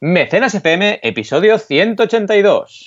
Mecenas FM, episodio 182.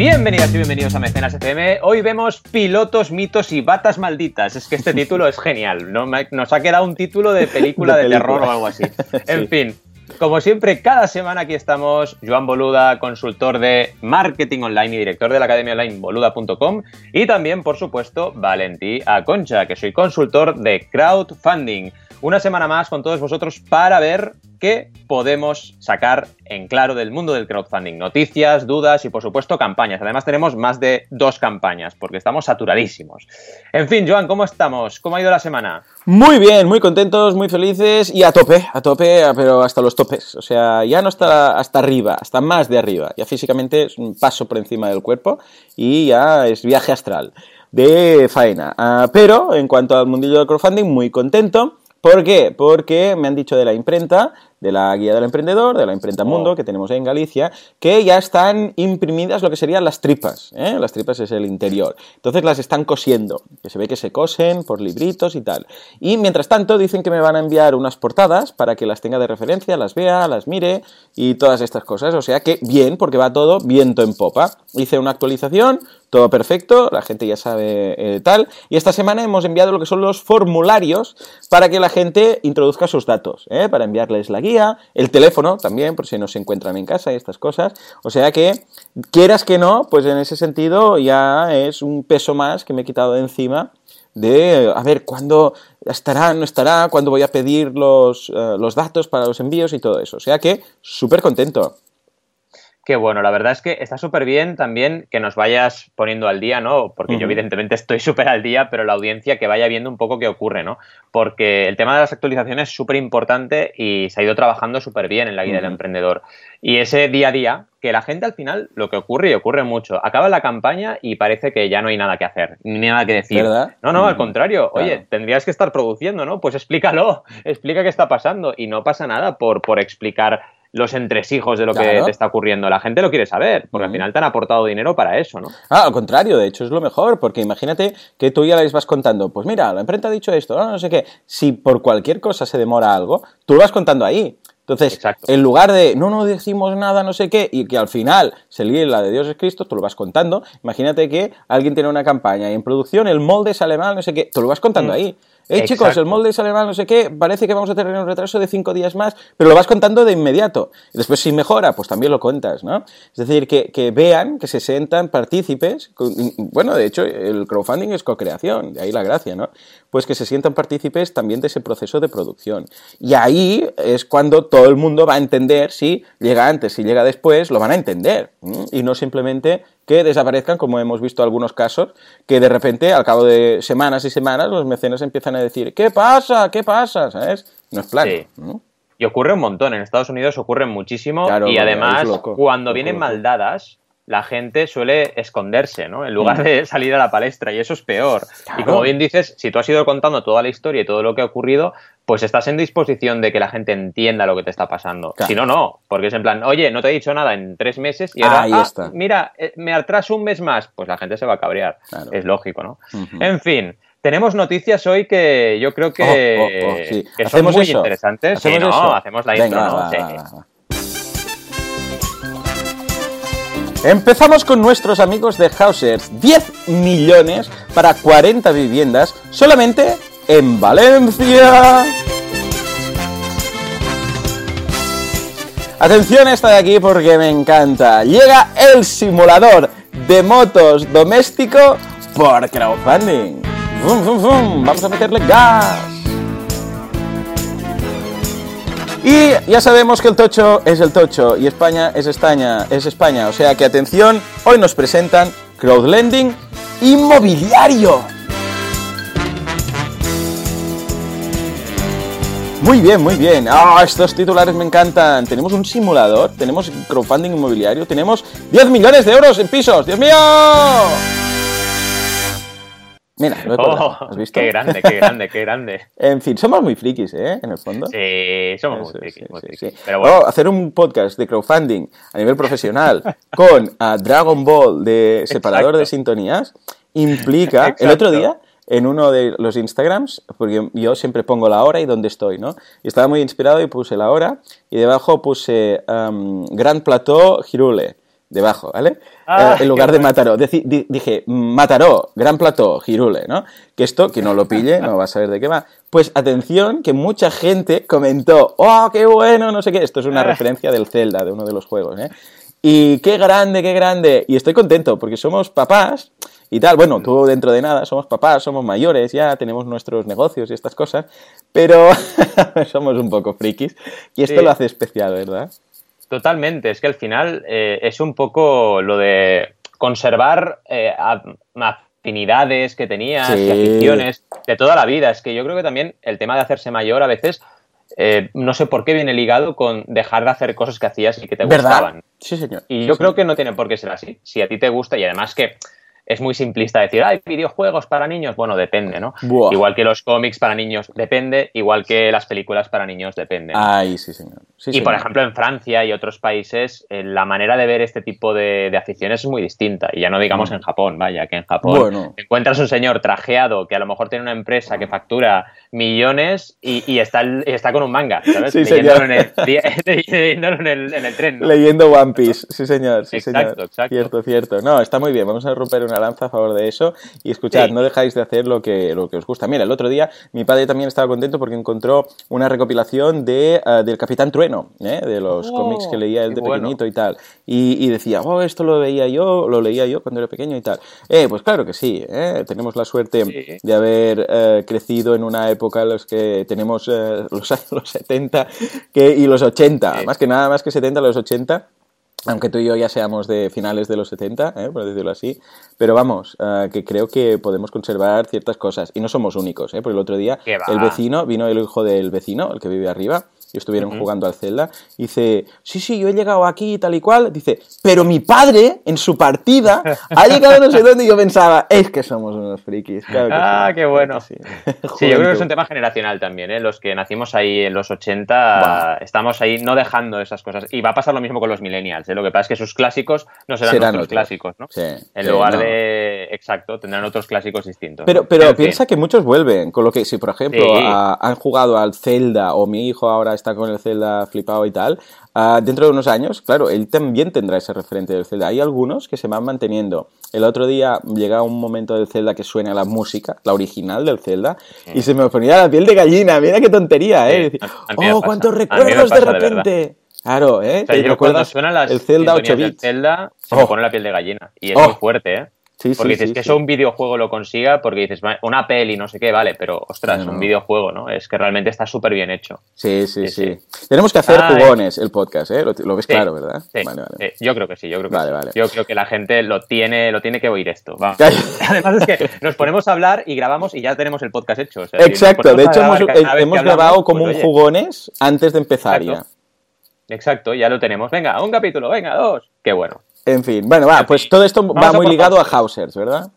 Bienvenidas y bienvenidos a Mecenas FM. Hoy vemos pilotos, mitos y batas malditas. Es que este título es genial. ¿no? Nos ha quedado un título de película de, terror o algo así. En fin, como siempre, cada semana aquí estamos. Joan Boluda, consultor de marketing online y director de la academia online boluda.com. Y también, por supuesto, Valentí Aconcha, que soy consultor de crowdfunding. Una semana más con todos vosotros para ver qué podemos sacar en claro del mundo del crowdfunding. Noticias, dudas y por supuesto campañas. Además tenemos más de dos campañas porque estamos saturadísimos. En fin, Joan, ¿cómo estamos? ¿Cómo ha ido la semana? Muy bien, muy contentos, muy felices y a tope, a tope, pero hasta los topes. O sea, ya no está hasta arriba, hasta más de arriba. Ya físicamente es un paso por encima del cuerpo y ya es viaje astral de faena. Ah, pero en cuanto al mundillo del crowdfunding, muy contento. ¿Por qué? Porque me han dicho de la imprenta de la guía del emprendedor, de la imprenta Mundo oh. que tenemos en Galicia, que ya están imprimidas lo que serían las tripas. ¿eh? Las tripas es el interior. Entonces las están cosiendo, que se ve que se cosen por libritos y tal. Y mientras tanto dicen que me van a enviar unas portadas para que las tenga de referencia, las vea, las mire y todas estas cosas. O sea que bien, porque va todo viento en popa. Hice una actualización, todo perfecto, la gente ya sabe eh, tal. Y esta semana hemos enviado lo que son los formularios para que la gente introduzca sus datos, ¿eh? para enviarles la guía el teléfono también, por si no se encuentran en casa y estas cosas. O sea que, quieras que no, pues en ese sentido ya es un peso más que me he quitado de encima de, a ver, cuándo estará, no estará, cuándo voy a pedir los, eh, los datos para los envíos y todo eso. O sea que, súper contento. Qué bueno, la verdad es que está súper bien también que nos vayas poniendo al día, ¿no? Porque yo evidentemente estoy súper al día, pero la audiencia que vaya viendo un poco qué ocurre, ¿no? Porque el tema de las actualizaciones es súper importante y se ha ido trabajando súper bien en la guía del emprendedor. Y ese día a día, que la gente al final, lo que ocurre y ocurre mucho, acaba la campaña y parece que ya no hay nada que hacer, ni nada que decir. ¿Verdad? No, no, al contrario. Oye, tendrías que estar produciendo, ¿no? Pues explícalo, explica qué está pasando y no pasa nada por, por explicar los entresijos de lo que te está ocurriendo. La gente lo quiere saber, porque al final te han aportado dinero para eso, ¿no? Ah, al contrario, de hecho es lo mejor, porque imagínate que tú ya les vas contando, pues mira, la imprenta ha dicho esto, no, no sé qué. Si por cualquier cosa se demora algo, tú lo vas contando ahí. Entonces, en lugar de no no decimos nada, no sé qué, y que al final se líe la de Dios es Cristo, tú lo vas contando. Imagínate que alguien tiene una campaña y en producción el molde sale mal, no sé qué, tú lo vas contando mm. ahí. Eh, chicos, el molde sale mal, no sé qué, parece que vamos a tener un retraso de cinco días más, pero lo vas contando de inmediato. Y después, si mejora, pues también lo cuentas, ¿no? Es decir, que, que vean, que se sientan partícipes. bueno, de hecho, el crowdfunding es co-creación, de ahí la gracia, ¿no? Pues que se sientan partícipes también de ese proceso de producción. Y ahí es cuando todo el mundo va a entender si llega antes, si llega después, lo van a entender. Y no simplemente que desaparezcan, como hemos visto algunos casos, que de repente, al cabo de semanas y semanas, los mecenas empiezan a decir, ¿qué pasa? ¿Qué pasa? ¿Sabes? No es plan. Y ocurre un montón, en Estados Unidos ocurre muchísimo y además cuando vienen maldadas la gente suele esconderse, ¿no? En lugar mm. de salir a la palestra, y eso es peor. Y como bien dices, si tú has ido contando toda la historia y todo lo que ha ocurrido, pues estás en disposición de que la gente entienda lo que te está pasando. Si no, no, porque es en plan, oye, no te he dicho nada en tres meses y ahora, ah, mira, eh, me atraso un mes más, pues la gente se va a cabrear. Es lógico, ¿no? En fin. Tenemos noticias hoy que yo creo que, oh, oh, oh, son muy interesantes. ¿Hacemos no, hacemos la intro, ¿no? Empezamos con nuestros amigos de Hausers. 10 millones para 40 viviendas solamente en Valencia. Atención esta de aquí porque me encanta. Llega el simulador de motos doméstico por crowdfunding. Vamos a meterle gas. Y ya sabemos que el tocho es el tocho y España es España, es España. O sea que atención, hoy nos presentan crowdlending inmobiliario. Muy bien, muy bien. Ah, estos titulares me encantan. Tenemos un simulador, tenemos crowdfunding inmobiliario, tenemos 10 millones de euros en pisos. ¡Dios mío! Mira, lo he colgado. ¿Has visto? Qué grande, qué grande, qué grande. en fin, somos muy frikis, ¿eh? En el fondo. Sí, somos Eso, muy sí, frikis, muy frikis. sí. Pero bueno, Oh, hacer un podcast de crowdfunding a nivel profesional con a Dragon Ball de separador de sintonías implica, el otro día, en uno de los Instagrams, porque yo siempre pongo la hora y dónde estoy, ¿no? Y estaba muy inspirado y puse la hora y debajo puse um, Grand Plateau Girule. Debajo, ¿vale? Ah, Eh, en lugar de Mataró. Deci- di- dije, Mataró, Gran Plateau, Girule, ¿no? Que esto, que no lo pille, no va a saber de qué va. Pues atención, que mucha gente comentó, ¡oh, qué bueno! No sé qué. Esto es una Ah. referencia del Zelda, de uno de los juegos, ¿eh? Y qué grande, qué grande. Y estoy contento porque somos papás y tal. Bueno, tú dentro de nada, somos papás, somos mayores ya, tenemos nuestros negocios y estas cosas, pero somos un poco frikis. Y esto Sí. lo hace especial, ¿verdad? Totalmente, es que al final eh, es un poco lo de conservar eh, afinidades que tenías Sí. y aficiones de toda la vida. Es que yo creo que también el tema de hacerse mayor a veces, eh, no sé por qué viene ligado con dejar de hacer cosas que hacías y que te ¿Verdad? gustaban. Sí, señor. Y Sí, yo creo señor. que no tiene por qué ser así. Si a ti te gusta y además que es muy simplista decir, hay videojuegos para niños, bueno, depende, ¿no? Buah. Igual que los cómics para niños, depende, igual que las películas para niños, depende. ¿no? Ay, sí, señor. Sí, Y por ejemplo en Francia y otros países eh, la manera de ver este tipo de, de aficiones es muy distinta. Y ya no digamos Mm. en Japón, vaya, que en Japón Bueno. encuentras un señor trajeado que a lo mejor tiene una empresa que factura millones y, y está, y está con un manga, ¿sabes? Sí, leyéndolo, en el, leyéndolo en el- en el tren. ¿no? Leyendo One Piece, sí señor, sí Exacto, señor. exacto. Cierto, cierto. No, está muy bien, vamos a romper una lanza a favor de eso. Y escuchad, Sí. no dejáis de hacer lo que, lo que os gusta. Mira, el otro día mi padre también estaba contento porque encontró una recopilación de, eh, del Capitán Trueno, ¿eh? de los Oh, cómics que leía él de bueno. pequeñito y tal. Y, y decía, oh, esto lo veía yo, lo leía yo cuando era pequeño y tal. Eh, pues claro que sí, ¿eh? tenemos la suerte Sí. de haber eh, crecido en una época en la que tenemos eh, los años los 70 que, y los 80, Sí. más que nada más que 70, los 80. Aunque tú y yo ya seamos de finales de los 70, ¿eh? por decirlo así, pero vamos, eh, que creo que podemos conservar ciertas cosas. Y no somos únicos, ¿eh? porque el otro día el vecino, vino el hijo del vecino, el que vive arriba, y estuvieron jugando al Zelda, y dice, sí, sí, yo he llegado aquí tal y cual, dice, pero mi padre, en su partida, ha llegado no sé dónde, y yo pensaba, es que somos unos frikis. Claro que Ah, sí, qué bueno. sí. Sí, yo creo que es un tema generacional también, ¿eh? Los que nacimos ahí en los 80 estamos ahí no dejando esas cosas. Y va a pasar lo mismo con los millennials, ¿eh? Lo que pasa es que sus clásicos no serán, Serán nuestros otros. clásicos, ¿no? Sí, En lugar no. de... Exacto, tendrán otros clásicos distintos. Pero, pero En fin. piensa que muchos vuelven, con lo que si por ejemplo a- han jugado al Zelda o mi hijo ahora está con el Zelda flipado y tal, ah, dentro de unos años, claro, él también tendrá ese referente del Zelda. Hay algunos que se van manteniendo. El otro día llega un momento del Zelda que suena la música, la original del Zelda, y se me ponía la piel de gallina, mira qué tontería, ¿eh? Sí, oh, cuántos recuerdos de repente. Claro, ¿eh? O sea, ¿Te yo cuando suenan las el Zelda 8 sintonías del bits? Zelda, se Oh. me pone la piel de gallina. Y es Oh. muy fuerte, ¿eh? Sí, sí, Porque dices sí, que eso un videojuego lo consiga porque dices, "Va, una peli, no sé qué, vale, pero ostras, Claro. un videojuego, ¿no? Es que realmente está súper bien hecho. Sí, sí, Sí, Tenemos que hacer Ay. jugones el podcast, ¿eh? Lo, lo ves claro, ¿verdad? Sí, Vale, vale. yo creo que sí, yo creo que Vale. Yo creo que la gente lo tiene, lo tiene que oír esto. vamos. Además es que nos ponemos a hablar y grabamos y ya tenemos el podcast hecho. o sea, Exacto, de hecho hemos, grabado como pues, un oye, jugones antes de empezar Exacto. ya. Exacto, ya lo tenemos. Venga, un capítulo, venga, dos. Qué bueno. En fin, bueno, va, pues todo esto Vamos va muy por ligado a Hausers. ¿verdad?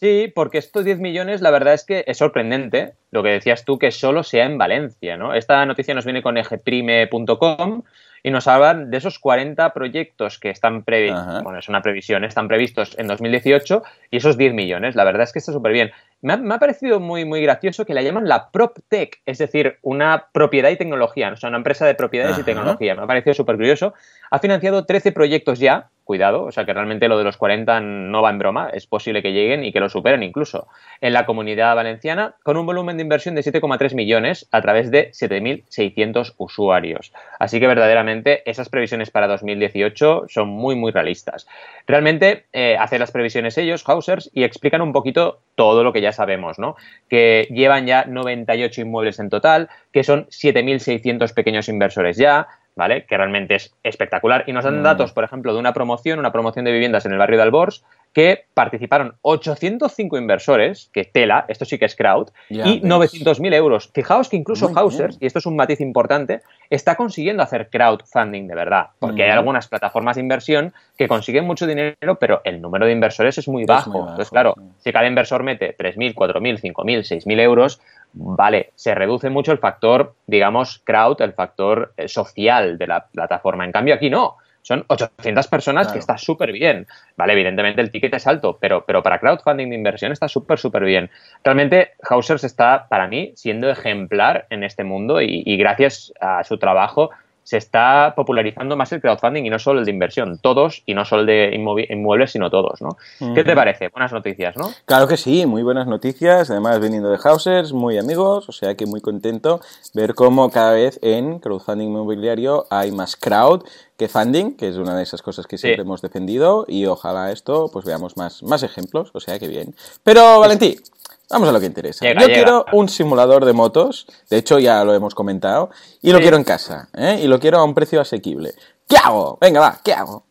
Sí, porque estos 10 millones, la verdad es que es sorprendente lo que decías tú, que solo sea en Valencia, ¿no? Esta noticia nos viene con egeprime.com y nos hablan de esos 40 proyectos que están previstos, bueno, es una previsión, están previstos en 2018 y esos 10 millones, la verdad es que está súper bien. Me ha, me ha parecido muy, muy gracioso que la llaman la PropTech, es decir, una propiedad y tecnología, o sea, una empresa de propiedades y tecnología. Me ha parecido súper curioso. Ha financiado 13 proyectos ya, cuidado, o sea que realmente lo de los 40 no va en broma, es posible que lleguen y que lo superen incluso en la comunidad valenciana, con un volumen de inversión de 7,3 millones a través de 7.600 usuarios. Así que verdaderamente esas previsiones para 2018 son muy, muy realistas. Realmente eh, hacen las previsiones ellos, Hausers, y explican un poquito todo lo que ya sabemos, ¿no? Que llevan ya 98 inmuebles en total, que son 7.600 pequeños inversores ya, ¿vale? Que realmente es espectacular. Y nos dan Mm. datos, por ejemplo, de una promoción, una promoción de viviendas en el barrio de Albors, que participaron 805 inversores, que tela, esto sí que es crowd, y 900.000 euros. Fijaos que incluso Hausers, y esto es un matiz importante, está consiguiendo hacer crowdfunding de verdad, porque hay algunas plataformas de inversión que consiguen mucho dinero, pero el número de inversores es muy bajo. Entonces, claro, si cada inversor mete 3.000, 4.000, 5.000, 6.000 euros, vale, se reduce mucho el factor, digamos, crowd, el factor eh, social de la plataforma. En cambio, aquí no. Son 800 personas que está súper bien. Vale, evidentemente el ticket es alto, pero, pero para crowdfunding de inversión está súper, súper bien. Realmente Hausers está, para mí, siendo ejemplar en este mundo y gracias a su trabajo se está popularizando más el crowdfunding y no solo el de inversión, todos y no solo el de inmuebles, sino todos, ¿no? ¿Qué te parece? Buenas noticias, ¿no? Claro que sí, muy buenas noticias, además veniendo de Hausers, muy amigos, o sea que muy contento ver cómo cada vez en crowdfunding inmobiliario hay más crowd que funding, que es una de esas cosas que siempre hemos defendido y ojalá esto pues veamos más, más ejemplos, o sea que bien. Pero Valentín, Vamos a lo que interesa. Yo quiero un simulador de motos, de hecho ya lo hemos comentado, y lo quiero en casa, ¿eh? y lo quiero a un precio asequible. ¿Qué hago? Venga, va, ¿qué hago?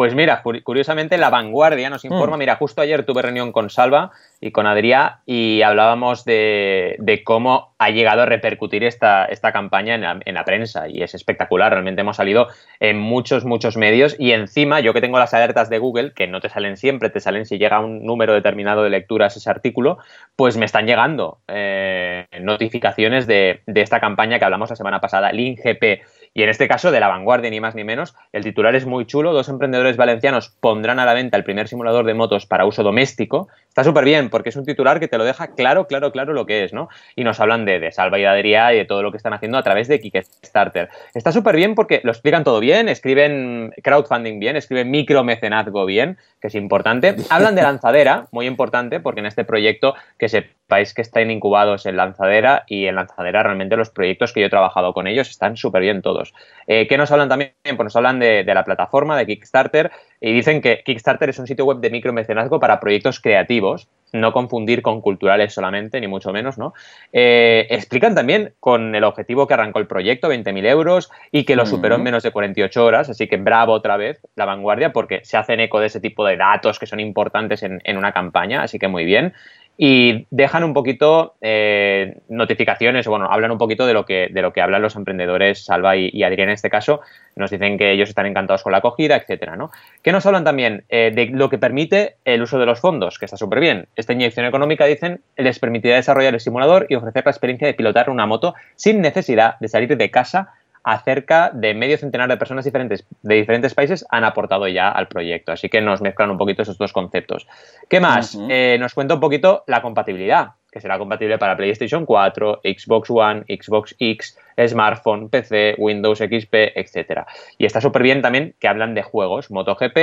Pues mira, curiosamente La Vanguardia nos informa, mm. mira, justo ayer tuve reunión con Salva y con Adrián y hablábamos de, cómo ha llegado a repercutir esta, esta campaña en la, prensa y es espectacular, realmente hemos salido en muchos, muchos medios y encima yo que tengo las alertas de Google, que no te salen siempre, te salen si llega un número determinado de lecturas ese artículo, pues me están llegando eh, notificaciones de, de, esta campaña que hablamos la semana pasada, LinGP y en este caso, de la vanguardia, ni más ni menos, el titular es muy chulo. Dos emprendedores valencianos pondrán a la venta el primer simulador de motos para uso doméstico. Está súper bien, porque es un titular que te lo deja claro, claro, claro lo que es, ¿no? Y nos hablan de, de Salva y Adrià y de todo lo que están haciendo a través de Kickstarter. Está súper bien porque lo explican todo bien, escriben crowdfunding bien, escriben micromecenazgo bien, que es importante. Hablan de lanzadera, muy importante, porque en este proyecto que sepáis que están incubados en lanzadera y en lanzadera realmente los proyectos que yo he trabajado con ellos están súper bien todos. Eh, ¿Qué nos hablan también? Pues nos hablan de, la plataforma de Kickstarter y dicen que Kickstarter es un sitio web de micromecenazgo para proyectos creativos, no confundir con culturales solamente, ni mucho menos, ¿no? Eh, explican también con el objetivo que arrancó el proyecto, 20.000 euros, y que lo superó en menos de 48 horas, así que bravo otra vez la vanguardia porque se hacen eco de ese tipo de datos que son importantes en, en una campaña, así que muy bien y dejan un poquito eh, notificaciones, bueno, hablan un poquito de lo que, de lo que hablan los emprendedores, Salva y, Adrián en este caso, nos dicen que ellos están encantados con la acogida, etcétera, ¿no? ¿Qué nos hablan también? Eh, de lo que permite el uso de los fondos, que está súper bien. Esta inyección económica, dicen, les permitirá desarrollar el simulador y ofrecer la experiencia de pilotar una moto sin necesidad de salir de casa acerca de medio centenar de personas diferentes de diferentes países han aportado ya al proyecto. Así que nos mezclan un poquito esos dos conceptos. ¿Qué más? Eh, nos cuenta un poquito la compatibilidad que será compatible para PlayStation 4, Xbox One, Xbox X, smartphone, PC, Windows XP, etc. Y está súper bien también que hablan de juegos, MotoGP,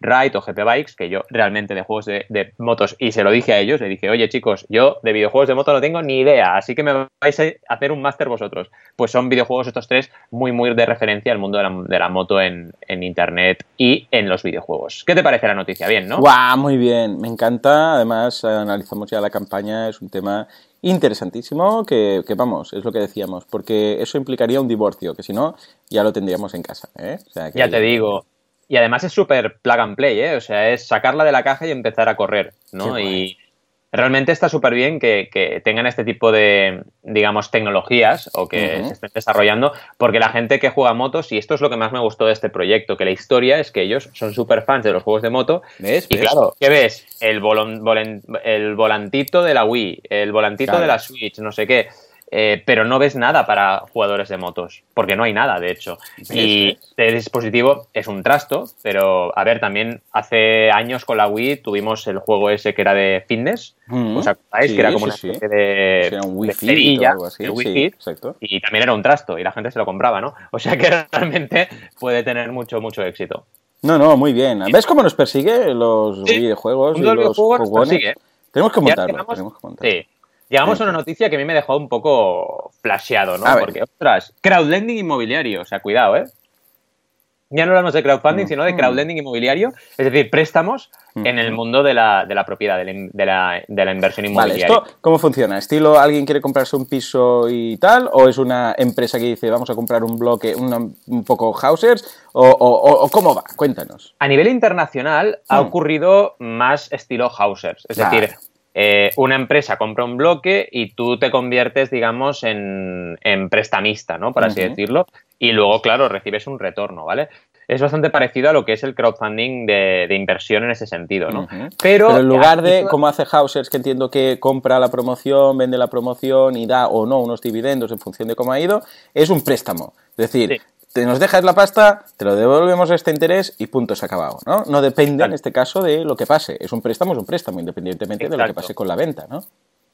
Ride o GP Bikes, que yo realmente de juegos de, motos, y se lo dije a ellos, le dije, oye chicos, yo de videojuegos de moto no tengo ni idea, así que me vais a hacer un máster vosotros. Pues son videojuegos estos tres muy, muy de referencia al mundo de la, moto en, Internet y en los videojuegos. ¿Qué te parece la noticia? Bien, ¿no? ¡Guau! Muy bien, me encanta. Además, analizamos ya la campaña, es un tema interesantísimo que, vamos, es lo que decíamos, porque eso implicaría un divorcio, que si no, ya lo tendríamos en casa. ¿eh? ya te digo. Y además es súper plug and play, ¿eh? O sea, es sacarla de la caja y empezar a correr, ¿no? Y, realmente está súper bien que, tengan este tipo de, digamos, tecnologías o que se estén desarrollando, porque la gente que juega motos, y esto es lo que más me gustó de este proyecto, que la historia es que ellos son súper fans de los juegos de moto. ¿Ves? Y claro, ¿qué ves? El, el volantito de la Wii, el volantito de la Switch, no sé qué. Eh, pero no ves nada para jugadores de motos, porque no hay nada, de hecho. Y este dispositivo es un trasto, pero a ver, también hace años con la Wii tuvimos el juego ese que era de fitness, mm. ¿os acordáis? que era como una especie de, era un Wii Fit algo así. y también era un trasto, y la gente se lo compraba, ¿no? O sea que realmente puede tener mucho, mucho éxito. No, no, muy bien. ¿Ves cómo nos persigue los videojuegos? Y los juegos Tenemos que montarlo, tenemos que montarlo. Sí. Llegamos a una noticia que a mí me dejó un poco flasheado, ¿no? Porque, ostras, crowdlending inmobiliario, o sea, cuidado, ¿eh? ya no hablamos de crowdfunding, sino de crowdlending inmobiliario, es decir, préstamos en el mundo de la, de la propiedad, de la, de, la, inversión inmobiliaria. Vale, ¿esto cómo funciona? ¿Estilo alguien quiere comprarse un piso y tal? ¿O es una empresa que dice vamos a comprar un bloque, un poco housers? ¿O, cómo va? Cuéntanos. A nivel internacional ha hmm. ocurrido más estilo housers, es decir, eh, una empresa compra un bloque y tú te conviertes, digamos, en, prestamista, ¿no? Por así decirlo. Y luego, claro, recibes un retorno, ¿vale? Es bastante parecido a lo que es el crowdfunding de, inversión en ese sentido, ¿no? Pero, en lugar de, como hace Hausers, que entiendo que compra la promoción, vende la promoción y da o no unos dividendos en función de cómo ha ido, es un préstamo. Es decir, te nos dejas la pasta, te lo devolvemos a este interés y punto, se ha acabado, ¿no? No depende en este caso de lo que pase. Es un préstamo, es un préstamo, independientemente de lo que pase con la venta, ¿no?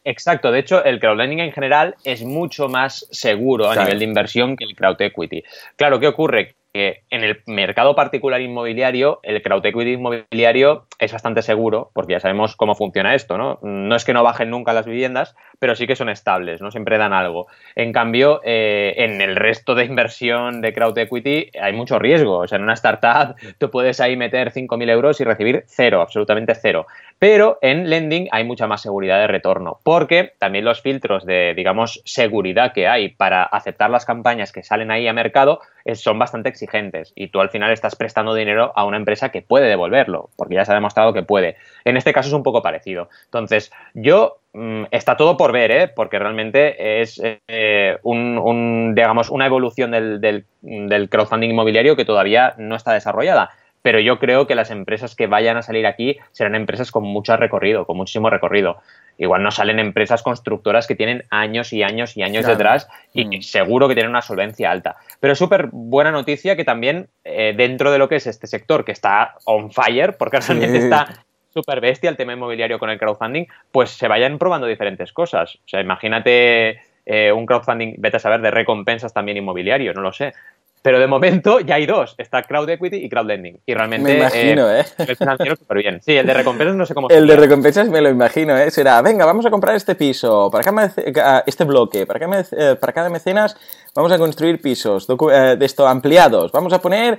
Exacto, de hecho el crowdlending en general es mucho más seguro a nivel de inversión que el crowd equity. Claro, ¿qué ocurre? en el mercado particular inmobiliario, el crowd equity inmobiliario es bastante seguro, porque ya sabemos cómo funciona esto, ¿no? No es que no bajen nunca las viviendas, pero sí que son estables, ¿no? Siempre dan algo. En cambio, eh, en el resto de inversión de crowd equity hay mucho riesgo. O sea, en una startup tú puedes ahí meter 5.000 euros y recibir cero, absolutamente cero. Pero en lending hay mucha más seguridad de retorno, porque también los filtros de, digamos, seguridad que hay para aceptar las campañas que salen ahí a mercado son bastante exigentes y tú al final estás prestando dinero a una empresa que puede devolverlo, porque ya ha demostrado que puede. En este caso es un poco parecido. Entonces, yo mm, está todo por ver, ¿eh? porque realmente es eh, un, digamos, una evolución del, del crowdfunding inmobiliario que todavía no está desarrollada pero yo creo que las empresas que vayan a salir aquí serán empresas con mucho recorrido, con muchísimo recorrido. Igual no salen empresas constructoras que tienen años y años y años detrás y mm. seguro que tienen una solvencia alta. Pero súper buena noticia que también eh, dentro de lo que es este sector, que está on fire, porque realmente está súper bestia el tema inmobiliario con el crowdfunding, pues se vayan probando diferentes cosas. O sea, imagínate eh, un crowdfunding, vete a saber, de recompensas también inmobiliario, no lo sé. Pero de momento ya hay dos. Está Crowd Equity y Crowd Lending. Y realmente. Me imagino, ¿eh? El financiero súper bien. Sí, el de recompensas no sé cómo El de recompensas me lo imagino, ¿eh? Será, venga, vamos a comprar este piso, para cada, este bloque, para cada, eh, para cada mecenas vamos a construir pisos eh, de esto ampliados. Vamos a poner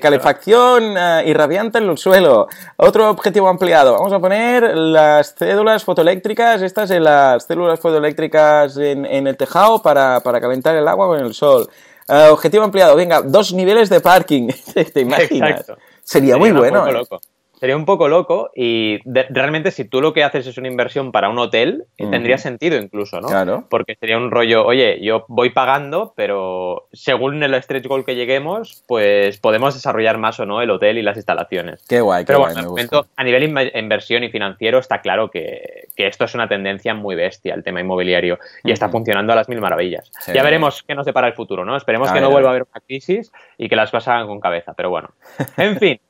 calefacción irradiante en el suelo. Otro objetivo ampliado. Vamos a poner las cédulas fotoeléctricas, estas en las células fotoeléctricas en, en el tejado para, para calentar el agua con el sol. Uh, objetivo ampliado, venga, dos niveles de parking. ¿Te imaginas? Sería, Sería, muy bueno. ¿eh? Sería un poco loco y realmente si tú lo que haces es una inversión para un hotel, tendría sentido incluso, ¿no? Claro. Porque sería un rollo, oye, yo voy pagando, pero según el stretch goal que lleguemos, pues podemos desarrollar más o no el hotel y las instalaciones. Qué guay, qué pero guay. Bueno, a nivel inversión y financiero está claro que, esto es una tendencia muy bestia, el tema inmobiliario, y está funcionando a las mil maravillas. Ya veremos qué nos depara el futuro, ¿no? Esperemos que no vuelva a haber una crisis y que las cosas hagan con cabeza, pero bueno. En fin.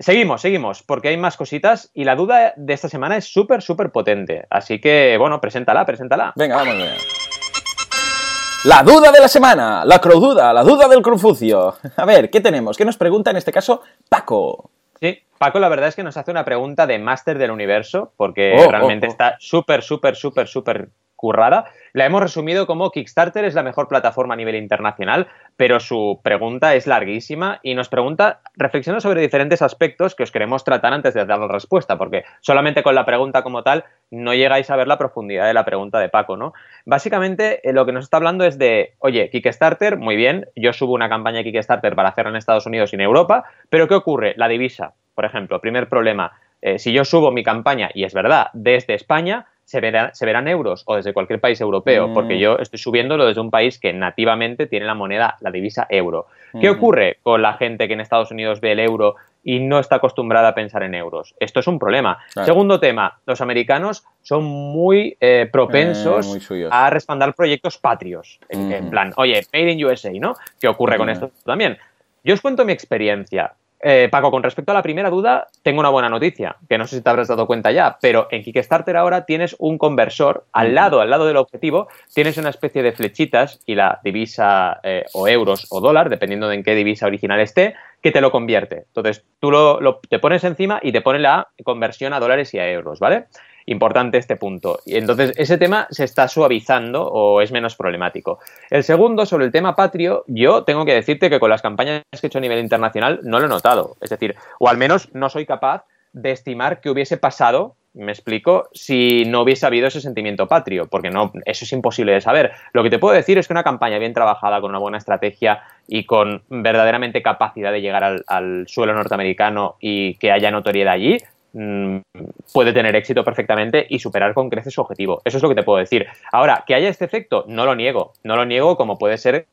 Seguimos, seguimos, porque hay más cositas y la duda de esta semana es súper, súper potente. Así que, bueno, preséntala, preséntala. Venga, vamos ver. La duda de la semana, la crowduda, la duda del Confucio. A ver, ¿qué tenemos? ¿Qué nos pregunta en este caso Paco? Sí, Paco la verdad es que nos hace una pregunta de máster del universo, porque oh, realmente oh, oh. está súper, súper, súper, súper currada. La hemos resumido como Kickstarter es la mejor plataforma a nivel internacional, pero su pregunta es larguísima y nos pregunta, reflexionando sobre diferentes aspectos que os queremos tratar antes de dar la respuesta, porque solamente con la pregunta como tal no llegáis a ver la profundidad de la pregunta de Paco, ¿no? Básicamente eh, lo que nos está hablando es de, oye, Kickstarter, muy bien, yo subo una campaña de Kickstarter para hacerla en Estados Unidos y en Europa, pero ¿qué ocurre? La divisa, por ejemplo, primer problema, eh, si yo subo mi campaña, y es verdad, desde España, se, verán euros o desde cualquier país europeo, mm. porque yo estoy subiéndolo desde un país que nativamente tiene la moneda, la divisa euro. ¿Qué mm. ocurre con la gente que en Estados Unidos ve el euro y no está acostumbrada a pensar en euros? Esto es un problema. Segundo tema, los americanos son muy eh, propensos eh, a respaldar proyectos patrios. En, plan, oye, Made in USA, ¿no? ¿Qué ocurre con esto también? Yo os cuento mi experiencia. Eh, Paco, con respecto a la primera duda, tengo una buena noticia, que no sé si te habrás dado cuenta ya, pero en Kickstarter ahora tienes un conversor al lado, al lado del objetivo, tienes una especie de flechitas y la divisa eh, o euros o dólar, dependiendo de en qué divisa original esté, que te lo convierte. Entonces, tú lo, te pones encima y te pone la conversión a dólares y a euros, ¿vale? Importante este punto. Y entonces, ese tema se está suavizando o es menos problemático. El segundo, sobre el tema patrio, yo tengo que decirte que con las campañas que he hecho a nivel internacional no lo he notado. Es decir, o al menos no soy capaz de estimar qué hubiese pasado me explico, si no hubiese habido ese sentimiento patrio, porque no, eso es imposible de saber. Lo que te puedo decir es que una campaña bien trabajada, con una buena estrategia y con verdaderamente capacidad de llegar al, suelo norteamericano y que haya notoriedad allí, puede tener éxito perfectamente y superar con creces su objetivo. Eso es lo que te puedo decir. Ahora, que haya este efecto, no lo niego. No lo niego como puede ser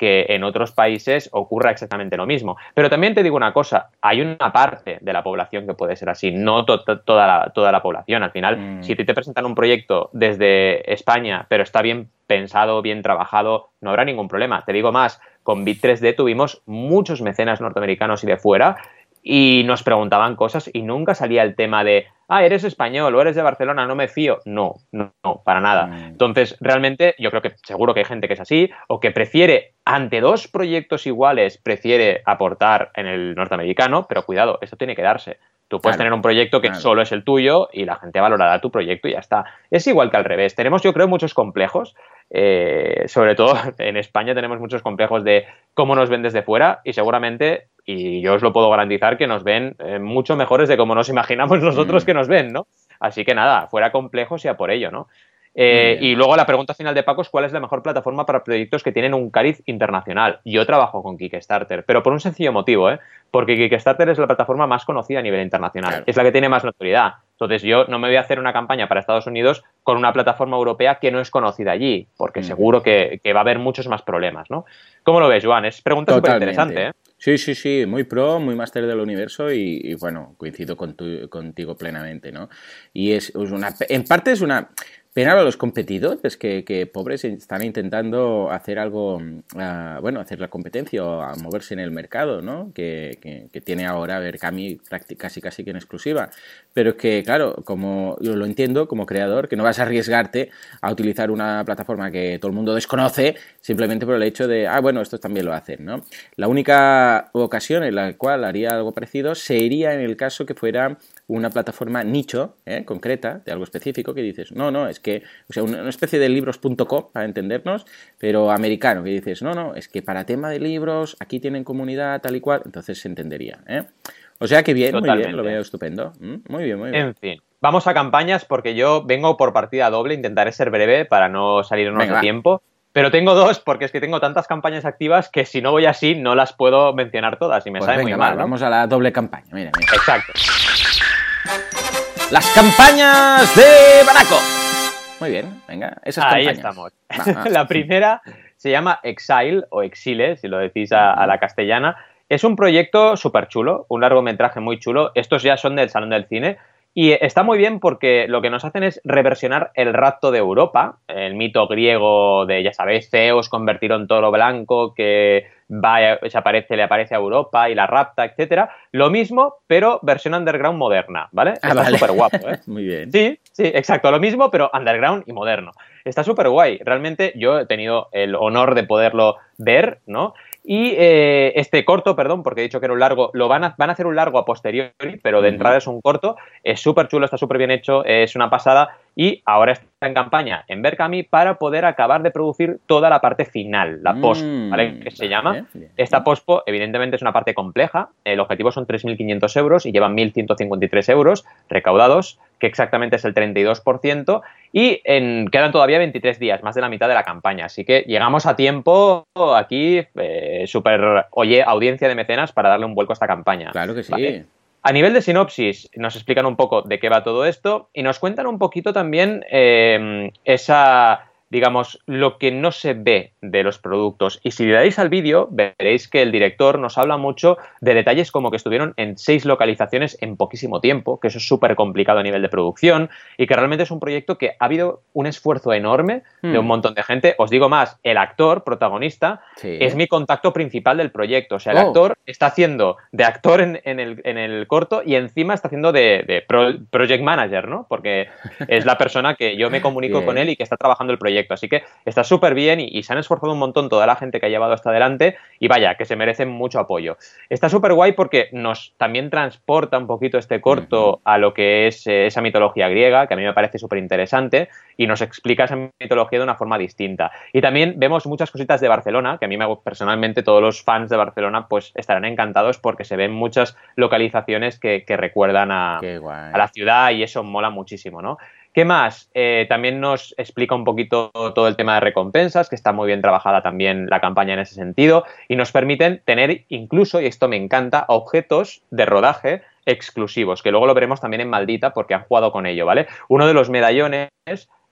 que en otros países ocurra exactamente lo mismo. Pero también te digo una cosa, hay una parte de la población que puede ser así, no toda, la, toda la población. Al final, mm. si te presentan un proyecto desde España, pero está bien pensado, bien trabajado, no habrá ningún problema. Te digo más, con Bit3D tuvimos muchos mecenas norteamericanos y de fuera y nos preguntaban cosas y nunca salía el tema de, ah, eres español o eres de Barcelona, no me fío. No, no, no para nada. Mm. Entonces, realmente yo creo que seguro que hay gente que es así o que prefiere, ante dos proyectos iguales, prefiere aportar en el norteamericano, pero cuidado, esto tiene que darse. Tú puedes tener un proyecto que solo es el tuyo y la gente valorará tu proyecto y ya está. Es igual que al revés. Tenemos, yo creo, muchos complejos. Eh, sobre todo en España tenemos muchos complejos de cómo nos ven desde fuera y seguramente y yo os lo puedo garantizar que nos ven eh, mucho mejores de como nos imaginamos nosotros mm. que nos ven, ¿no? Así que nada, fuera complejo sea por ello, ¿no? Eh, y luego la pregunta final de Paco es cuál es la mejor plataforma para proyectos que tienen un cariz internacional. Yo trabajo con Kickstarter, pero por un sencillo motivo, ¿eh? porque Kickstarter es la plataforma más conocida a nivel internacional, es la que tiene más notoriedad. Entonces yo no me voy a hacer una campaña para Estados Unidos con una plataforma europea que no es conocida allí, porque mm. seguro que, va a haber muchos más problemas, ¿no? ¿Cómo lo ves, Juan? Es pregunta súper interesante, ¿eh? Sí, sí, sí, muy pro, muy máster del universo y, bueno, coincido con contigo plenamente, ¿no? Y es una, en parte es una, Pena a los competidores que, que, pobres están intentando hacer algo, uh, bueno, hacer la competencia o a moverse en el mercado, ¿no? Que, que, tiene ahora Berkami casi casi que en exclusiva. Pero es que, claro, como yo lo entiendo como creador, que no vas a arriesgarte a utilizar una plataforma que todo el mundo desconoce simplemente por el hecho de, ah, bueno, estos también lo hacen, ¿no? La única ocasión en la cual haría algo parecido sería en el caso que fuera una plataforma nicho, ¿eh? concreta, de algo específico, que dices, no, no, es que, o sea, una especie de libros.com, para entendernos, pero americano, que dices, no, no, es que para tema de libros, aquí tienen comunidad, tal y cual, entonces se entendería. ¿eh? O sea que bien, muy bien, lo veo estupendo. Mm, muy bien, muy bien. En fin. Vamos a campañas porque yo vengo por partida doble, intentaré ser breve para no salirnos de tiempo. Pero tengo dos porque es que tengo tantas campañas activas que si no voy así no las puedo mencionar todas y me pues sale muy mal. Vamos a la doble campaña. Mira, mira. Exacto. Las campañas de Banaco. Muy bien, venga, esas Ahí estamos. la primera se llama Exile o Exile, si lo decís a, la castellana. Es un proyecto súper chulo, un largometraje muy chulo. Estos ya son del Salón del Cine. Y está muy bien porque lo que nos hacen es reversionar el rapto de Europa, el mito griego de, ya sabéis, Zeus convertido en toro blanco que va, se aparece, le aparece a Europa y la rapta, etcétera. Lo mismo, pero versión underground moderna, ¿vale? Ah, está súper guapo, ¿eh? muy bien. Sí, sí, exacto, lo mismo, pero underground y moderno. Está súper guay. Realmente yo he tenido el honor de poderlo ver, ¿no? Y eh, este corto, perdón, porque he dicho que era un largo, lo van a, van a hacer un largo a posteriori, pero de entrada es un corto. Es súper chulo, está súper bien hecho, es una pasada. Y ahora está en campaña en Berkami para poder acabar de producir toda la parte final, la post, mm, ¿vale? Que se llama. Esta pospo, evidentemente, es una parte compleja. El objetivo son 3.500 euros y llevan 1.153 euros recaudados que exactamente es el 32%, y en, quedan todavía 23 días, más de la mitad de la campaña. Así que llegamos a tiempo aquí, eh, súper oye, audiencia de mecenas para darle un vuelco a esta campaña. Claro que sí. A nivel de sinopsis, nos explican un poco de qué va todo esto y nos cuentan un poquito también eh, esa digamos, lo que no se ve de los productos. Y si le dais al vídeo, veréis que el director nos habla mucho de detalles como que estuvieron en seis localizaciones en poquísimo tiempo, que eso es súper complicado a nivel de producción y que realmente es un proyecto que ha habido un esfuerzo enorme de un hmm. montón de gente. Os digo más, el actor protagonista es mi contacto principal del proyecto. O sea, el oh. actor está haciendo de actor en, el, corto y encima está haciendo de, project manager, ¿no? Porque es la persona que yo me comunico con él y que está trabajando el proyecto proyecto. Así que está súper bien y, se han esforzado un montón toda la gente que ha llevado hasta adelante y vaya, que se merecen mucho apoyo. Está súper guay porque nos también transporta un poquito este corto a lo que es eh, esa mitología griega, que a mí me parece súper interesante, y nos explica esa mitología de una forma distinta. Y también vemos muchas cositas de Barcelona, que a mí me, personalmente todos los fans de Barcelona pues estarán encantados porque se ven muchas localizaciones que, recuerdan a, a la ciudad y eso mola muchísimo, ¿no? ¿Qué más? Eh, también nos explica un poquito todo el tema de recompensas, que está muy bien trabajada también la campaña en ese sentido, y nos permiten tener incluso, y esto me encanta, objetos de rodaje exclusivos, que luego lo veremos también en Maldita porque han jugado con ello, ¿vale? Uno de los medallones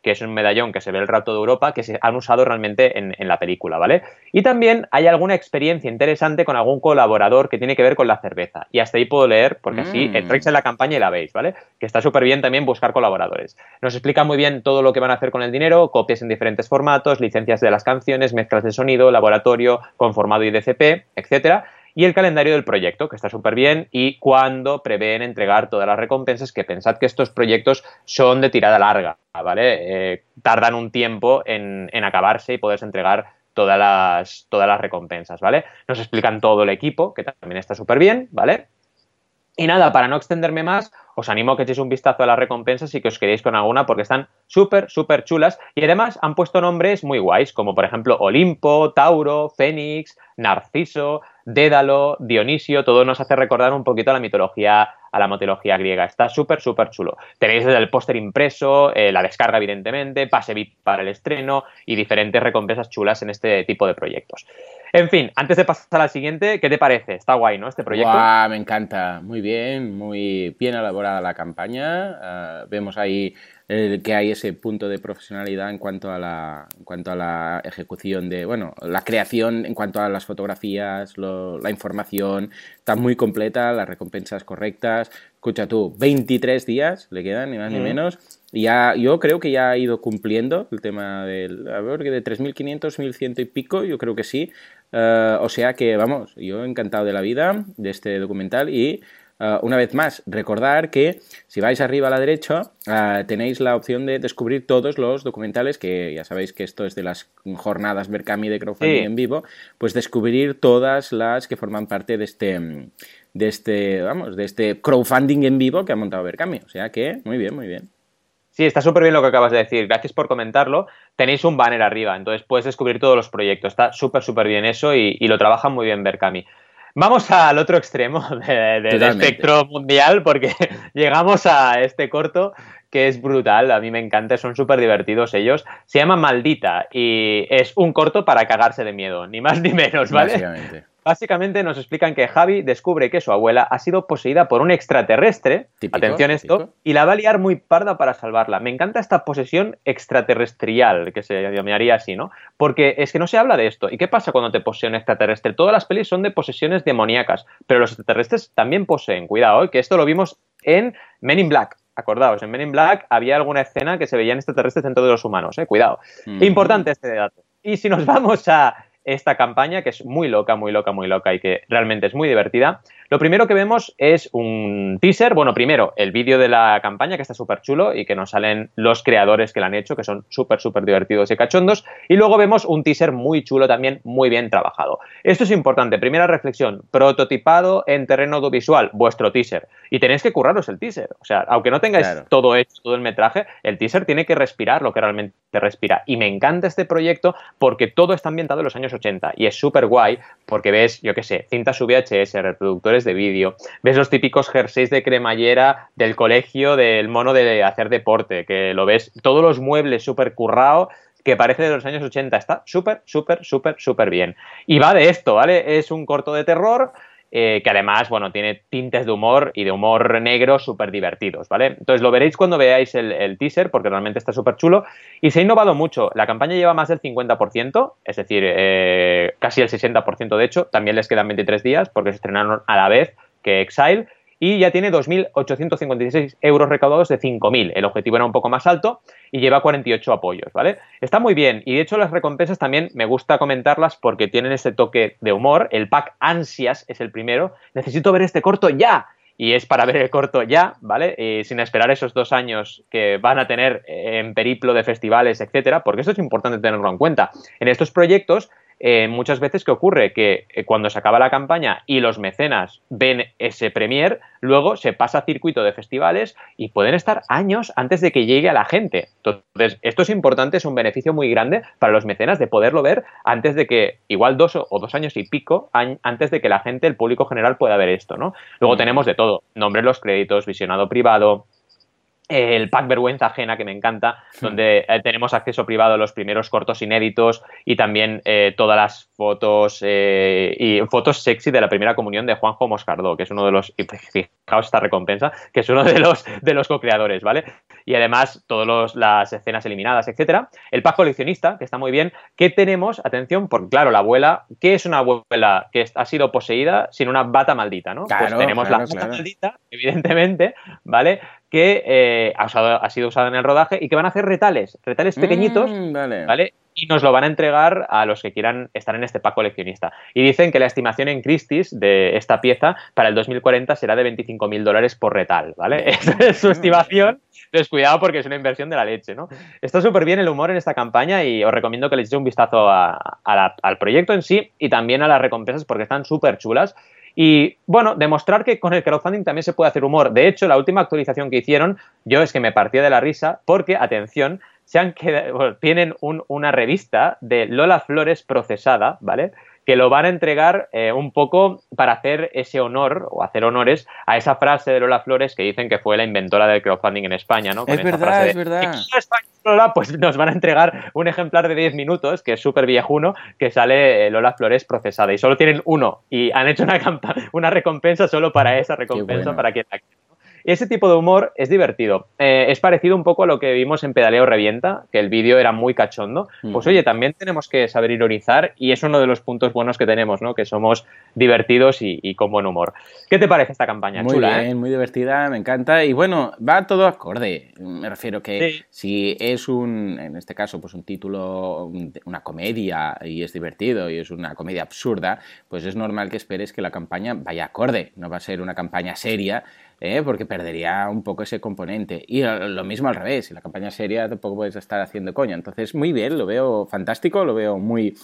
que es un medallón que se ve el rato de Europa, que se han usado realmente en, la película, ¿vale? Y también hay alguna experiencia interesante con algún colaborador que tiene que ver con la cerveza. Y hasta ahí puedo leer, porque así mm. entráis en la campaña y la veis, ¿vale? Que está súper bien también buscar colaboradores. Nos explica muy bien todo lo que van a hacer con el dinero, copias en diferentes formatos, licencias de las canciones, mezclas de sonido, laboratorio, conformado y DCP, etcétera y el calendario del proyecto, que está súper bien, y cuándo prevén entregar todas las recompensas, que pensad que estos proyectos son de tirada larga, ¿vale? Eh, tardan un tiempo en, acabarse y poderse entregar todas las, todas las recompensas, ¿vale? Nos explican todo el equipo, que también está súper bien, ¿vale? Y nada, para no extenderme más, os animo a que echéis un vistazo a las recompensas y que os quedéis con alguna porque están súper, súper chulas. Y además han puesto nombres muy guays, como por ejemplo Olimpo, Tauro, Fénix, Narciso, Dédalo, Dionisio, todo nos hace recordar un poquito a la mitología, a la mitología griega. Está súper, súper chulo. Tenéis desde el póster impreso, eh, la descarga, evidentemente, pase VIP para el estreno y diferentes recompensas chulas en este tipo de proyectos. En fin, antes de pasar al siguiente, ¿qué te parece? Está guay, ¿no? Este proyecto. me encanta. Muy bien, muy bien elaborada la campaña. Ah, vemos ahí eh, que hay ese punto de profesionalidad en cuanto a la, en cuanto a la ejecución de, bueno, la creación en cuanto a las fotografías, la información, está muy completa, las recompensas correctas. Escucha tú, 23 días le quedan, ni más ni menos. Y ya, yo creo que ya ha ido cumpliendo el tema del, a ver, de 3.500, 1.100 y pico, yo creo que sí. Eh, o sea que, vamos, yo encantado de la vida de este documental y eh, una vez más, recordar que si vais arriba a la derecha eh, tenéis la opción de descubrir todos los documentales, que ya sabéis que esto es de las jornadas Berkami de crowdfunding en vivo, pues descubrir todas las que forman parte de este, de este, vamos, de este crowdfunding en vivo que ha montado Berkami. O sea que, muy bien, muy bien. Sí, está súper bien lo que acabas de decir. Gracias por comentarlo. Tenéis un banner arriba, entonces puedes descubrir todos los proyectos. Está súper, súper bien eso y, y lo trabaja muy bien Berkami. Vamos al otro extremo del espectro mundial porque llegamos a este corto que es brutal, a mí me encanta, son súper divertidos ellos. Se llama Maldita y es un corto para cagarse de miedo, ni más ni menos, ¿vale? Básicamente. Nos explican que Javi descubre que su abuela ha sido poseída por un extraterrestre, atención esto, y la va a liar muy parda para salvarla. Me encanta esta posesión extraterrestrial, que se llamaría así, ¿no? Porque es que no se habla de esto. ¿Y qué pasa cuando te posee un extraterrestre? Todas las pelis son de posesiones demoníacas, pero los extraterrestres también poseen. Cuidado, ¿eh? que esto lo vimos en Men in Black. Acordaos, en Men in Black había alguna escena que se veían extraterrestres dentro de los humanos, ¿eh? Cuidado. Importante este dato. Y si nos vamos a esta campaña, que es muy loca, muy loca, muy loca y que realmente es muy divertida. Lo primero que vemos es un teaser, bueno, primero el vídeo de la campaña, que está súper chulo y que nos salen los creadores que la han hecho, que son súper, súper divertidos y cachondos. Y luego vemos un teaser muy chulo también, muy bien trabajado. Esto es importante. Primera reflexión, prototipado en terreno audiovisual, vuestro teaser. Y tenéis que curraros el teaser. O sea, aunque no tengáis todo hecho, todo el metraje, el teaser tiene que respirar lo que realmente respira. Y me encanta este proyecto porque todo está ambientado en los años 80 y es súper guay porque ves, yo qué sé, cintas VHS, reproductores de vídeo, ves los típicos jerseys de cremallera del colegio del mono de hacer deporte, que lo ves, todos los muebles súper currados que parece de los años 80. Está súper, súper, súper, súper bien. Y va de esto, ¿vale? Es un corto de terror eh, que además, bueno, tiene tintes de humor y de humor negro súper divertidos, ¿vale? Entonces lo veréis cuando veáis el, teaser, porque realmente está súper chulo. Y se ha innovado mucho. La campaña lleva más del 50%, es decir, eh, casi el 60% de hecho. También les quedan 23 días, porque se estrenaron a la vez que Exile y ya tiene 2.856 euros recaudados de 5.000. El objetivo era un poco más alto y lleva 48 apoyos, ¿vale? Está muy bien y de hecho las recompensas también me gusta comentarlas porque tienen ese toque de humor. El pack Ansias es el primero. Necesito ver este corto ya. y es para ver el corto ya, ¿vale? Y sin esperar esos dos años que van a tener en periplo de festivales, etcétera, porque eso es importante tenerlo en cuenta. En estos proyectos eh, muchas veces que ocurre que eh, cuando se acaba la campaña y los mecenas ven ese premier, luego se pasa a circuito de festivales y pueden estar años antes de que llegue a la gente. Entonces, esto es importante, es un beneficio muy grande para los mecenas de poderlo ver antes de que, igual dos o, dos años y pico, antes de que la gente, el público general pueda ver esto, ¿no? Luego mm. tenemos de todo, nombre los créditos, visionado privado, el pack vergüenza ajena que me encanta, donde eh, tenemos acceso privado a los primeros cortos inéditos y también eh, todas las fotos eh, y fotos sexy de la primera comunión de Juanjo Moscardó, que es uno de los, fijaos esta recompensa, que es uno de los de los co-creadores, ¿vale? Y además todas las escenas eliminadas, etcétera. El pack coleccionista, que está muy bien. ¿Qué tenemos? Atención, porque claro, la abuela, ¿qué es una abuela que ha sido poseída sin una bata maldita, ¿no? pues tenemos la bata maldita, evidentemente, ¿vale? que eh, ha, sido usado en el rodaje y que van a hacer retales, retales mm, pequeñitos, vale. Y nos lo van a entregar a los que quieran estar en este pack coleccionista. Y dicen que la estimación en Christie's de esta pieza para el 2040 será de 25.000 dólares por retal, ¿vale? Esa es su estimación. Entonces, cuidado porque es una inversión de la leche, ¿no? Está súper bien el humor en esta campaña y os recomiendo que le echéis un vistazo al proyecto en sí y también a las recompensas porque están súper chulas. Y bueno, demostrar que con el crowdfunding también se puede hacer humor. De hecho, la última actualización que hicieron, yo es que me partía de la risa porque, atención, se han quedado, tienen una revista de Lola Flores procesada, ¿vale? Que lo van a entregar eh, un poco para hacer ese honor o hacer honores a esa frase de Lola Flores que dicen que fue la inventora del crowdfunding en España, ¿no? es verdad, es verdad. Lola, pues nos van a entregar un ejemplar de 10 minutos, que es súper viejuno, que sale eh, Lola Flores procesada. Y solo tienen uno. Y han hecho una, una recompensa solo para esa recompensa, para quien la ese tipo de humor es divertido. Eh, es parecido un poco a lo que vimos en Pedaleo Revienta, que el vídeo era muy cachondo. Pues oye, también tenemos que saber ironizar y es uno de los puntos buenos que tenemos, ¿no? Que somos divertidos y, con buen humor. ¿Qué te parece esta campaña? Muy Chula, bien, muy divertida, me encanta. Y bueno, va todo acorde. Me refiero que si es un, en este caso, pues un título, una comedia y es divertido y es una comedia absurda, pues es normal que esperes que la campaña vaya acorde. No va a ser una campaña seria ¿eh? porque perdería un poco ese componente. Y lo mismo al revés, en la campaña seria tampoco puedes estar haciendo coña. Entonces, muy bien, lo veo fantástico, lo veo muy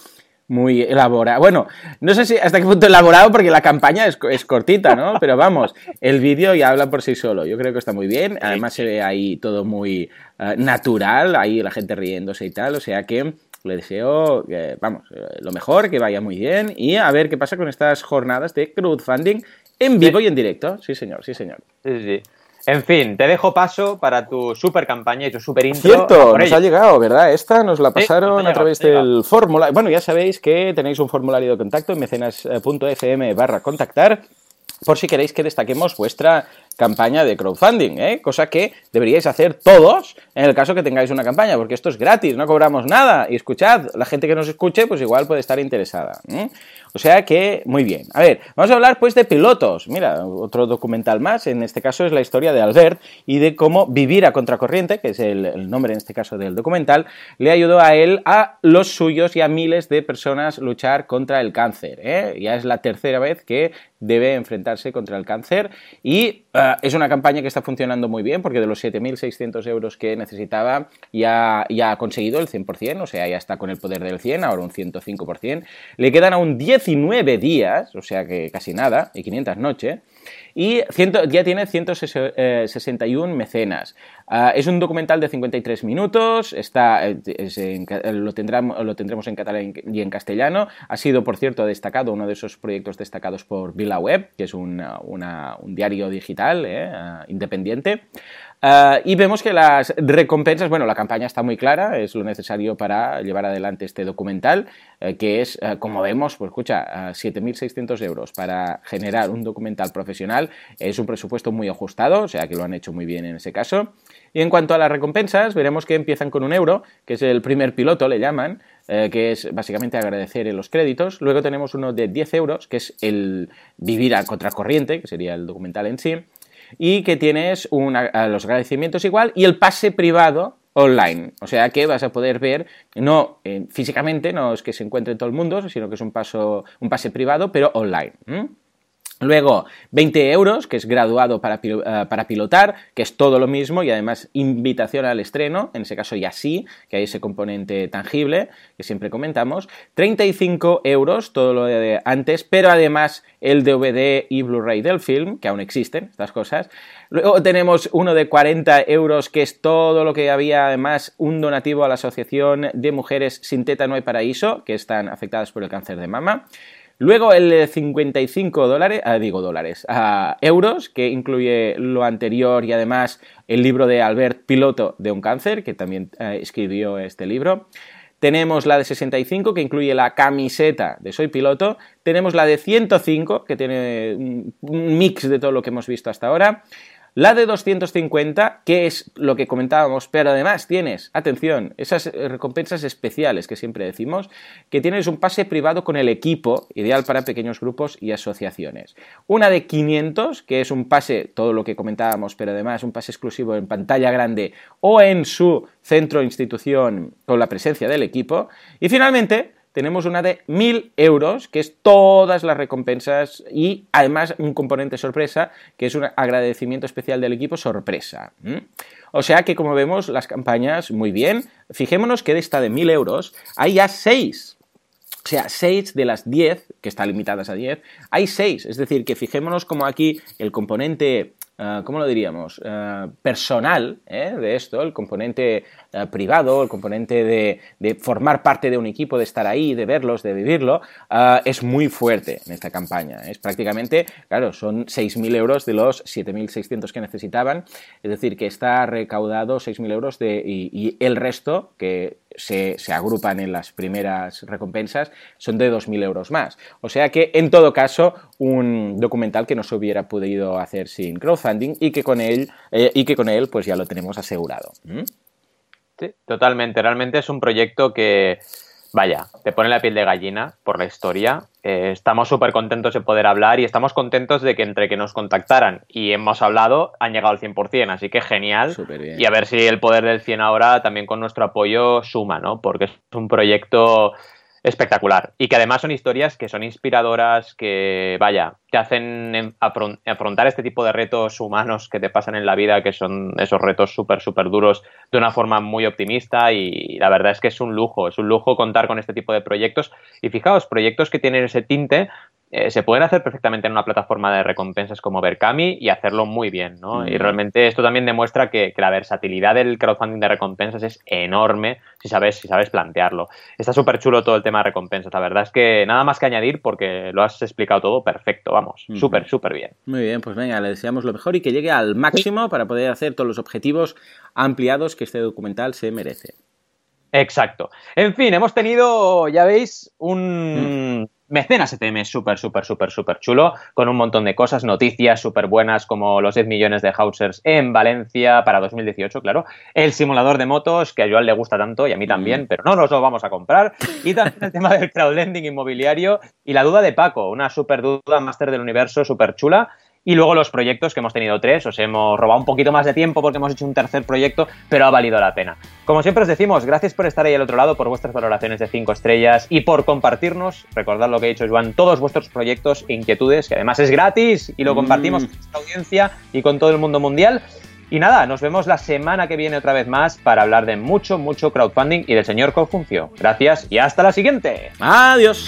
muy elaborado. Bueno, no sé si hasta qué punto elaborado porque la campaña es, es cortita, ¿no? Pero vamos, el vídeo ya habla por sí solo. Yo creo que está muy bien. Además se ve ahí todo muy eh, natural, ahí la gente riéndose y tal. O sea que le deseo, vamos, eh, lo mejor, que vaya muy bien y a ver qué pasa con estas jornadas de crowdfunding en vivo y en directo, sí señor, sí señor. Sí, sí. En fin, te dejo paso para tu super campaña y tu super intro. Cierto, nos ha llegado, ¿verdad? Esta nos la pasaron a través del formulario. Bueno, ya sabéis que tenéis un formulario de contacto en mecenas.fm barra contactar por si queréis que destaquemos vuestra campaña de crowdfunding, ¿eh? cosa que deberíais hacer todos en el caso que tengáis una campaña, porque esto es gratis, no cobramos nada. Y escuchad, la gente que nos escuche, pues igual puede estar interesada. O sea que, muy bien. A ver, vamos a hablar pues de pilotos. Mira, otro documental más, en este caso es la historia de Albert y de cómo vivir a contracorriente, que es el, nombre en este caso del documental, le ayudó a él, a los suyos y a miles de personas luchar contra el cáncer. ¿eh? Ya es la tercera vez que debe enfrentarse contra el cáncer y eh, es una campaña que está funcionando muy bien porque de los 7.600 euros que necesitaba ya, ya ha conseguido el 100%, o sea, ya está con el poder del 100, ahora un 105%. Le quedan aún 19 días, o sea que casi nada, y 500 noches. Y ya tiene 161 eh, mecenas. Ah, es un documental de 53 minutos, está, eh, lo, lo, tendremos en catalán y en castellano. Ha sido, por cierto, destacado, uno de esos proyectos destacados por VilaWeb, que es un diario digital eh, ah, independiente. Ah, y vemos que las recompensas, bueno, la campaña está muy clara, es lo necesario para llevar adelante este documental, eh, que es, eh, como vemos, pues escucha, 7.600 euros para generar un documental profesional, es un presupuesto muy ajustado, o sea que lo han hecho muy bien en ese caso. Y en cuanto a las recompensas, veremos que empiezan con un euro, que es el primer piloto, le llaman, eh, que es básicamente agradecer en los créditos. Luego tenemos uno de 10 euros, que es el vivir a contracorriente, que sería el documental en sí y que tienes los agradecimientos igual y el pase privado online. O sea que vas a poder ver, no eh, físicamente, no es que se encuentre todo el mundo, sino que es un, paso, un pase privado, pero online. Luego, 20 euros, que es graduado para, eh, para, pilotar, que es todo lo mismo y además invitación al estreno, en ese caso ya sí, que hay ese componente tangible que siempre comentamos. 35 euros, todo lo de antes, pero además el DVD y Blu-ray del film, que aún existen, estas cosas. Luego tenemos uno de 40 euros, que es todo lo que había, además, un donativo a la Asociación de Mujeres Sin Teta No hay Paraíso, que están afectadas por el cáncer de mama. Luego el 55 dólares, ah, digo dólares, ah, euros, que incluye lo anterior y además el libro de Albert Piloto de un cáncer, que también eh, escribió este libro. Tenemos la de 65, que incluye la camiseta de Soy Piloto. Tenemos la de 105, que tiene un mix de todo lo que hemos visto hasta ahora. La de 250, que es lo que comentábamos, pero además tienes, atención, esas recompensas especiales que siempre decimos, que tienes un pase privado con el equipo, ideal para pequeños grupos y asociaciones. Una de 500, que es un pase, todo lo que comentábamos, pero además un pase exclusivo en pantalla grande o en su centro institución con la presencia del equipo. Y finalmente, tenemos una de 1.000 euros, que es todas las recompensas y además un componente sorpresa, que es un agradecimiento especial del equipo sorpresa. O sea que como vemos las campañas muy bien, fijémonos que de esta de 1.000 euros hay ya 6. O sea, 6 de las 10, que están limitadas a 10, hay 6. Es decir, que fijémonos como aquí el componente Ah, ¿cómo lo diríamos? Ah, personal ¿eh? de esto, el componente ah, privado, el componente de, formar parte de un equipo, de estar ahí, de verlos, de vivirlo, es muy fuerte en esta campaña. Es prácticamente, claro, son 6.000 euros de los 7.600 que necesitaban, es decir, que está recaudado 6.000 euros y el resto, que se, agrupan en las primeras recompensas son de 2.000 euros más. O sea que, en todo caso, un documental que no se hubiera podido hacer sin crowdfunding y que con él, eh, y que con él pues ya lo tenemos asegurado. ¿Mm? Sí, totalmente. Realmente es un proyecto que vaya, te pone la piel de gallina por la historia. Eh, estamos súper contentos de poder hablar y estamos contentos de que entre que nos contactaran y hemos hablado han llegado al 100%, así que genial. Y a ver si el poder del 100 ahora también con nuestro apoyo suma, ¿no? Porque es un proyecto espectacular. Y que además son historias que son inspiradoras, que, vaya, te hacen afrontar este tipo de retos humanos que te pasan en la vida, que son esos retos súper, súper duros, de una forma muy optimista. Y la verdad es que es un lujo, es un lujo contar con este tipo de proyectos. Y fijaos, proyectos que tienen ese tinte eh, se pueden hacer perfectamente en una plataforma de recompensas como Berkami y hacerlo muy bien, ¿no? Y realmente esto también demuestra que, la versatilidad del crowdfunding de recompensas es enorme si sabes, si sabes plantearlo. Está súper chulo todo el tema de recompensas, la verdad es que nada más que añadir porque lo has explicado todo perfecto, vamos, súper, súper bien. Muy bien, pues venga, le deseamos lo mejor y que llegue al máximo para poder hacer todos los objetivos ampliados que este documental se merece. Exacto. En fin, hemos tenido, ya veis, un, mm. Mecenas ETM es súper, súper, súper, súper chulo, con un montón de cosas, noticias súper buenas como los 10 millones de Hausers en Valencia para 2018, claro. El simulador de motos, que a Joan le gusta tanto y a mí también, mm. pero no nos lo vamos a comprar. Y también el tema del crowdlending inmobiliario y la duda de Paco, una súper duda máster del universo súper chula y luego los proyectos, que hemos tenido tres, os hemos robado un poquito más de tiempo porque hemos hecho un tercer proyecto, pero ha valido la pena. Como siempre os decimos, gracias por estar ahí al otro lado, por vuestras valoraciones de cinco estrellas y por compartirnos, recordad lo que ha dicho Joan, todos vuestros proyectos e inquietudes, que además es gratis y lo mm. compartimos con esta audiencia y con todo el mundo mundial. Y nada, nos vemos la semana que viene otra vez más para hablar de mucho, mucho crowdfunding y del señor Confuncio. Gracias y hasta la siguiente. Adiós.